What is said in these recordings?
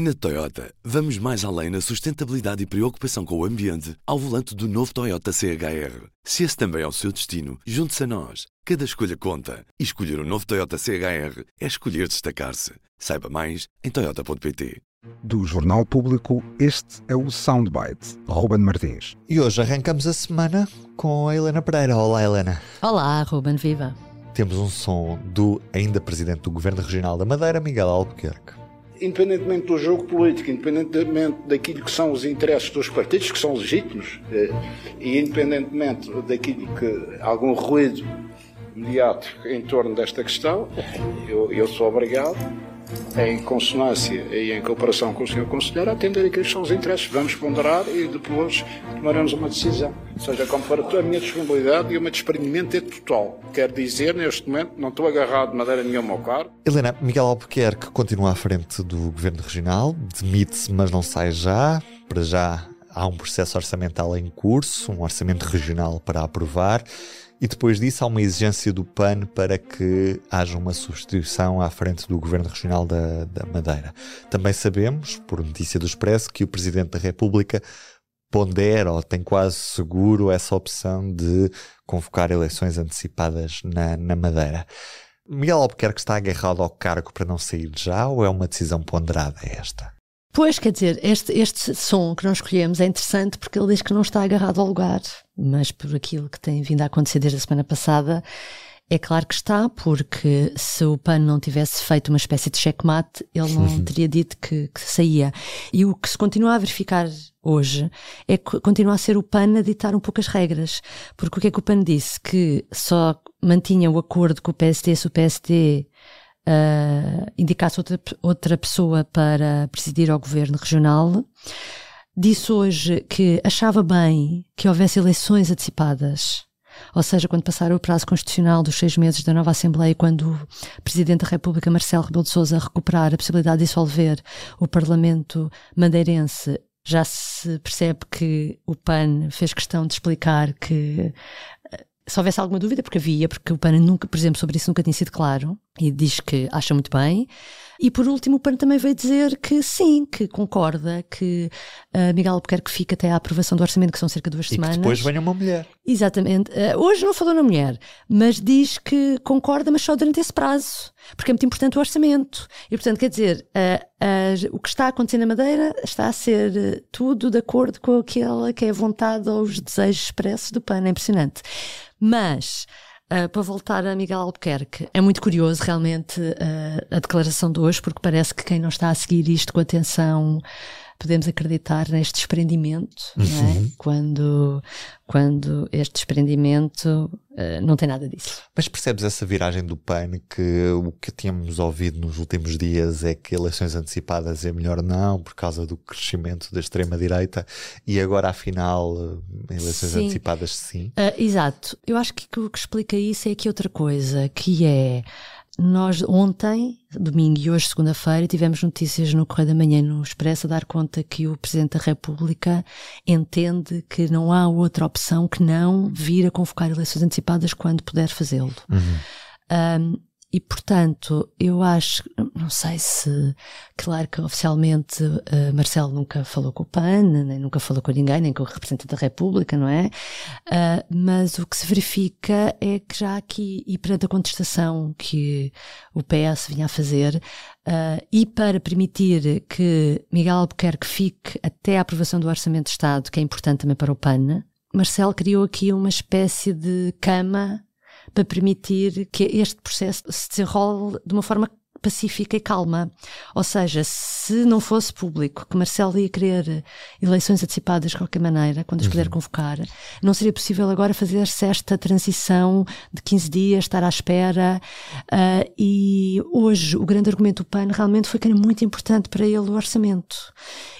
Na Toyota, vamos mais além na sustentabilidade e preocupação com o ambiente ao volante do novo Toyota CHR. Se esse também é o seu destino, junte-se a nós. Cada escolha conta. E escolher o um novo Toyota CHR é escolher destacar-se. Saiba mais em Toyota.pt. Do Jornal Público, este é o Soundbite. Ruben Martins. E hoje arrancamos a semana com a Helena Pereira. Olá, Helena. Olá, Ruben, viva. Temos um som do ainda presidente do Governo Regional da Madeira, Miguel Albuquerque independentemente do jogo político, independentemente daquilo que são os interesses dos partidos, que são legítimos, eh, e independentemente daquilo que algum ruído mediático em torno desta questão, eu, eu sou obrigado em consonância e em cooperação com o Sr. Conselheiro, atender aqueles são os interesses. Vamos ponderar e depois tomaremos uma decisão. Seja como for, a minha disponibilidade e o meu desprendimento é total. Quer dizer, neste momento, não estou agarrado de maneira nenhuma ao carro. Helena, Miguel Albuquerque continua à frente do Governo Regional, demite-se, mas não sai já. Para já há um processo orçamental em curso, um orçamento regional para aprovar e depois disso há uma exigência do PAN para que haja uma substituição à frente do Governo Regional da, da Madeira. Também sabemos, por notícia do Expresso, que o Presidente da República pondera ou tem quase seguro essa opção de convocar eleições antecipadas na, na Madeira. Miguel Albuquerque está agarrado ao cargo para não sair já ou é uma decisão ponderada esta? Pois, quer dizer, este, este som que nós escolhemos é interessante porque ele diz que não está agarrado ao lugar, mas por aquilo que tem vindo a acontecer desde a semana passada, é claro que está, porque se o PAN não tivesse feito uma espécie de checkmate, ele não uhum. teria dito que, que, saía. E o que se continua a verificar hoje é que continua a ser o PAN a ditar um pouco as regras. Porque o que é que o PAN disse? Que só mantinha o acordo com o PSD se o PSD uh, indicasse outra, outra pessoa para presidir ao governo regional. Disse hoje que achava bem que houvesse eleições antecipadas. Ou seja, quando passar o prazo constitucional dos seis meses da nova Assembleia, quando o Presidente da República, Marcelo Rebelo de Sousa, recuperar a possibilidade de dissolver o Parlamento madeirense, já se percebe que o PAN fez questão de explicar que se houvesse alguma dúvida, porque havia, porque o PAN nunca, por exemplo, sobre isso nunca tinha sido claro, e diz que acha muito bem. E por último, o PAN também veio dizer que sim, que concorda, que uh, Miguel Albuquerque fica até à aprovação do orçamento, que são cerca de duas e semanas. E depois venha uma mulher. Exatamente. Uh, hoje não falou na mulher, mas diz que concorda, mas só durante esse prazo, porque é muito importante o orçamento. E portanto, quer dizer, uh, o que está a acontecer na Madeira está a ser tudo de acordo com aquela que é a vontade ou os desejos expressos do PAN. É impressionante. Mas. Uh, para voltar a Miguel Albuquerque, é muito curioso realmente uh, a declaração de hoje, porque parece que quem não está a seguir isto com atenção podemos acreditar neste desprendimento, é? uhum. quando, quando este desprendimento uh, não tem nada disso. Mas percebes essa viragem do PAN que o que tínhamos ouvido nos últimos dias é que eleições antecipadas é melhor não, por causa do crescimento da extrema-direita, e agora afinal eh, eleições sim. antecipadas sim? Uh, exato. Eu acho que o que explica isso é aqui outra coisa, que é nós ontem, domingo e hoje, segunda-feira, tivemos notícias no Correio da Manhã no Expresso a dar conta que o Presidente da República entende que não há outra opção que não vir a convocar eleições antecipadas quando puder fazê-lo. Uhum. Um, e, portanto, eu acho, não sei se, claro que oficialmente uh, Marcelo nunca falou com o PAN, nem nunca falou com ninguém, nem com o representante da República, não é? Uh, mas o que se verifica é que já aqui, e perante a contestação que o PS vinha a fazer, uh, e para permitir que Miguel Albuquerque fique até a aprovação do Orçamento de Estado, que é importante também para o PAN, Marcelo criou aqui uma espécie de cama para permitir que este processo se desenrole de uma forma pacífica e calma. Ou seja, se não fosse público que Marcelo ia querer eleições antecipadas de qualquer maneira, quando as uhum. puder convocar, não seria possível agora fazer-se esta transição de 15 dias, estar à espera. Uh, e hoje o grande argumento do PAN realmente foi que era muito importante para ele o orçamento.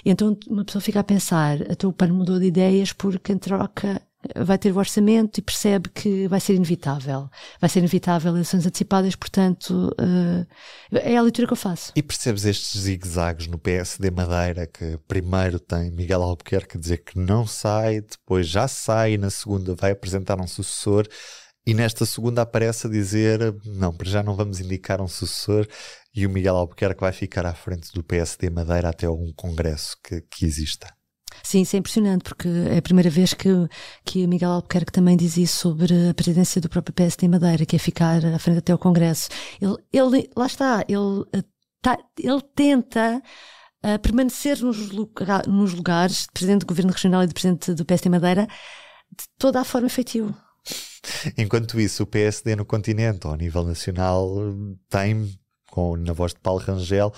Então uma pessoa fica a pensar, até o PAN mudou de ideias porque em troca vai ter o orçamento e percebe que vai ser inevitável. Vai ser inevitável eleições antecipadas, portanto, uh, é a leitura que eu faço. E percebes estes zigue-zagues no PSD Madeira, que primeiro tem Miguel Albuquerque dizer que não sai, depois já sai, na segunda vai apresentar um sucessor. E nesta segunda aparece a dizer: não, para já não vamos indicar um sucessor e o Miguel Albuquerque vai ficar à frente do PSD Madeira até algum congresso que, que exista. Sim, isso é impressionante, porque é a primeira vez que, que Miguel Albuquerque também diz isso sobre a presidência do próprio PSD Madeira, que é ficar à frente até ao Congresso. Ele, ele lá está, ele, eh, tá, ele tenta uh, permanecer nos, nos lugares de Presidente do Governo Regional e de Presidente do PSD Madeira de toda a forma efetiva. Enquanto isso, o PSD no continente, ao nível nacional, tem, com, na voz de Paulo Rangel,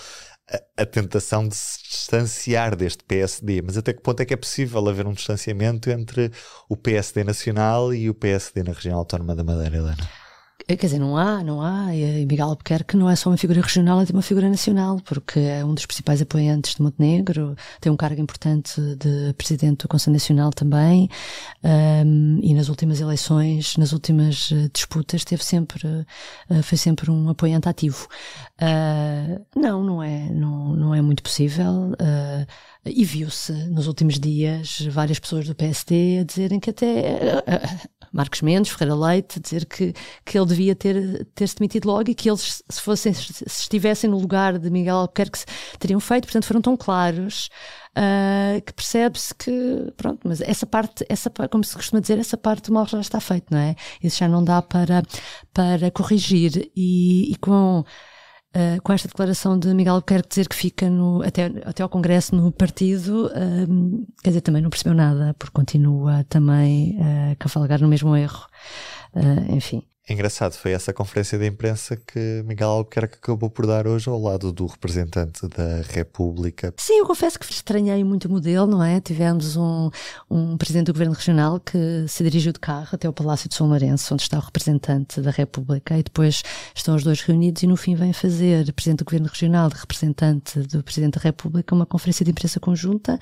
a, a, tentação de se distanciar deste PSD. Mas até que ponto é que é possível haver um distanciamento entre o PSD nacional e o PSD na região autónoma da Madeira, Helena? Eh, quer dizer, não há, não há. E Miguel Albuquerque não é só uma figura regional, é uma figura nacional, porque é um dos principais apoiantes de Montenegro, tem um cargo importante de presidente do Conselho Nacional também, um, e nas últimas eleições, nas últimas eh, disputas, teve sempre, foi sempre um apoiante ativo. Uh, não, não é, não, não é muito possível. Uh, e viu-se nos últimos dias várias pessoas do PSD a dizerem que até Marcos Mendes, Ferreira Leite, dizer que, que ele devia ter, ter se demitido logo e que eles, se, fossem, se estivessem no lugar de Miguel Albuquerque, teriam feito. Portanto, foram tão claros uh, que percebe-se que, pronto, mas essa parte, essa, como se costuma dizer, essa parte do mal já está feito, não é? Isso já não dá para, para corrigir e, e com Uh, com esta declaração de Miguel Albuquerque dizer que fica no, até, até ao Congresso no partido, uh, quer dizer, também não percebeu nada, porque continua também uh, a cavalgar no mesmo erro. Enfim. Engraçado, foi essa conferência de imprensa que Miguel Albuquerque acabou por dar hoje ao lado do representante da República. Sim, eu confesso que estranhei muito o modelo, não é? Tivemos um, um presidente do Governo Regional que se dirigiu de carro até o Palácio de São Lourenço, onde está o representante da República, e depois estão os dois reunidos e no fim vem fazer, presidente do Governo Regional, representante do Presidente da República, uma conferência de imprensa conjunta.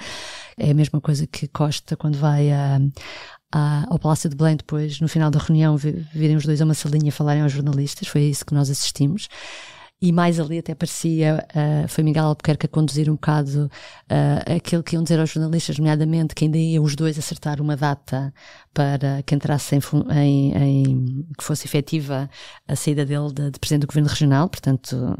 É a mesma coisa que Costa quando vai a, ao Palácio de Belém depois, no final da reunião, virem os dois a uma salinha falarem aos jornalistas, foi isso que nós assistimos. E mais ali até parecia, uh, foi Miguel Albuquerque a conduzir um bocado uh, aquilo que iam dizer aos jornalistas, nomeadamente que ainda iam os dois acertar uma data para que entrasse em, em, em que fosse efetiva a saída dele de, de presidente do governo regional, portanto,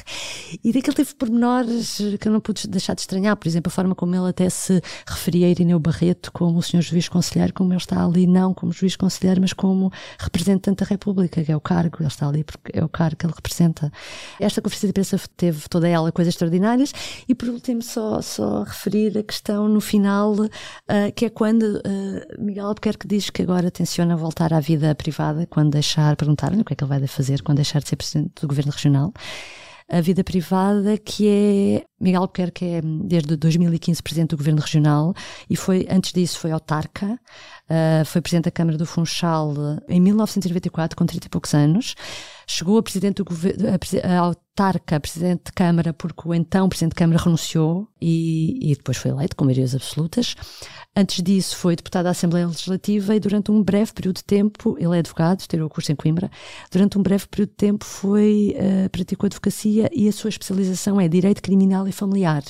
e daquele de pormenores que eu não pude deixar de estranhar, por exemplo, a forma como ele até se referia a Irineu Barreto como o senhor juiz conselheiro, como ele está ali não como juiz conselheiro, mas como representante da República, que é o cargo, ele está ali porque é o cargo que ele representa. Esta conferência de imprensa teve toda ela coisas extraordinárias e por último só, só referir a questão no final, uh, que é quando uh, Miguel Albuquerque que diz que agora tenciona voltar à vida privada quando deixar, perguntar o que é que ele vai fazer quando deixar de ser presidente do governo regional. A vida privada, que é Miguel Albuquerque é desde 2015 presidente do governo regional e foi antes disso foi autarca, uh, foi presidente da Câmara do Funchal em 1994 com 30 e poucos anos. Chegou a presidente do governo, a, autarca, presidente de Câmara, porque o então presidente de Câmara renunciou e, e depois foi eleito com maiorias absolutas. Antes disso, foi deputado da Assembleia Legislativa e durante um breve período de tempo, ele é advogado, tirou o curso em Coimbra, durante um breve período de tempo foi, uh, praticou advocacia e a sua especialização é Direito Criminal e Familiar.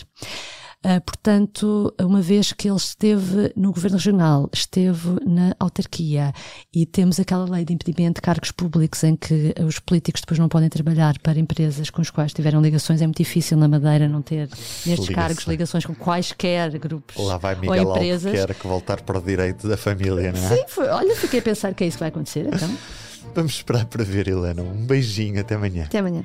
Uh, portanto, uma vez que ele esteve no governo regional, esteve na autarquia e temos aquela lei de impedimento de cargos públicos em que os políticos depois não podem trabalhar para empresas com as quais tiveram ligações, é muito difícil na Madeira não ter nestes Ligação. cargos ligações com quaisquer grupos Lá vai Miguel ou empresas. Quer que voltar para o direito da família, não é? Sim, foi. olha, fiquei a pensar que é isso que vai acontecer, então. Vamos esperar para ver, Helena. Um beijinho, até amanhã. Até amanhã.